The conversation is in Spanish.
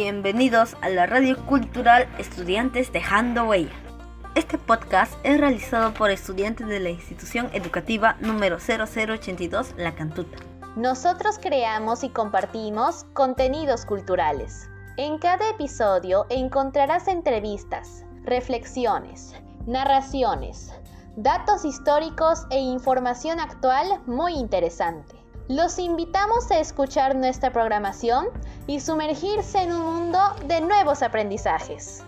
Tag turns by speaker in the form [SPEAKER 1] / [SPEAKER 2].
[SPEAKER 1] Bienvenidos a la Radio Cultural Estudiantes Dejando Huella. Este podcast es realizado por estudiantes de la institución educativa número 0082 La Cantuta.
[SPEAKER 2] Nosotros creamos y compartimos contenidos culturales. En cada episodio encontrarás entrevistas, reflexiones, narraciones, datos históricos e información actual muy interesante. Los invitamos a escuchar nuestra programación y sumergirse en un mundo de nuevos aprendizajes.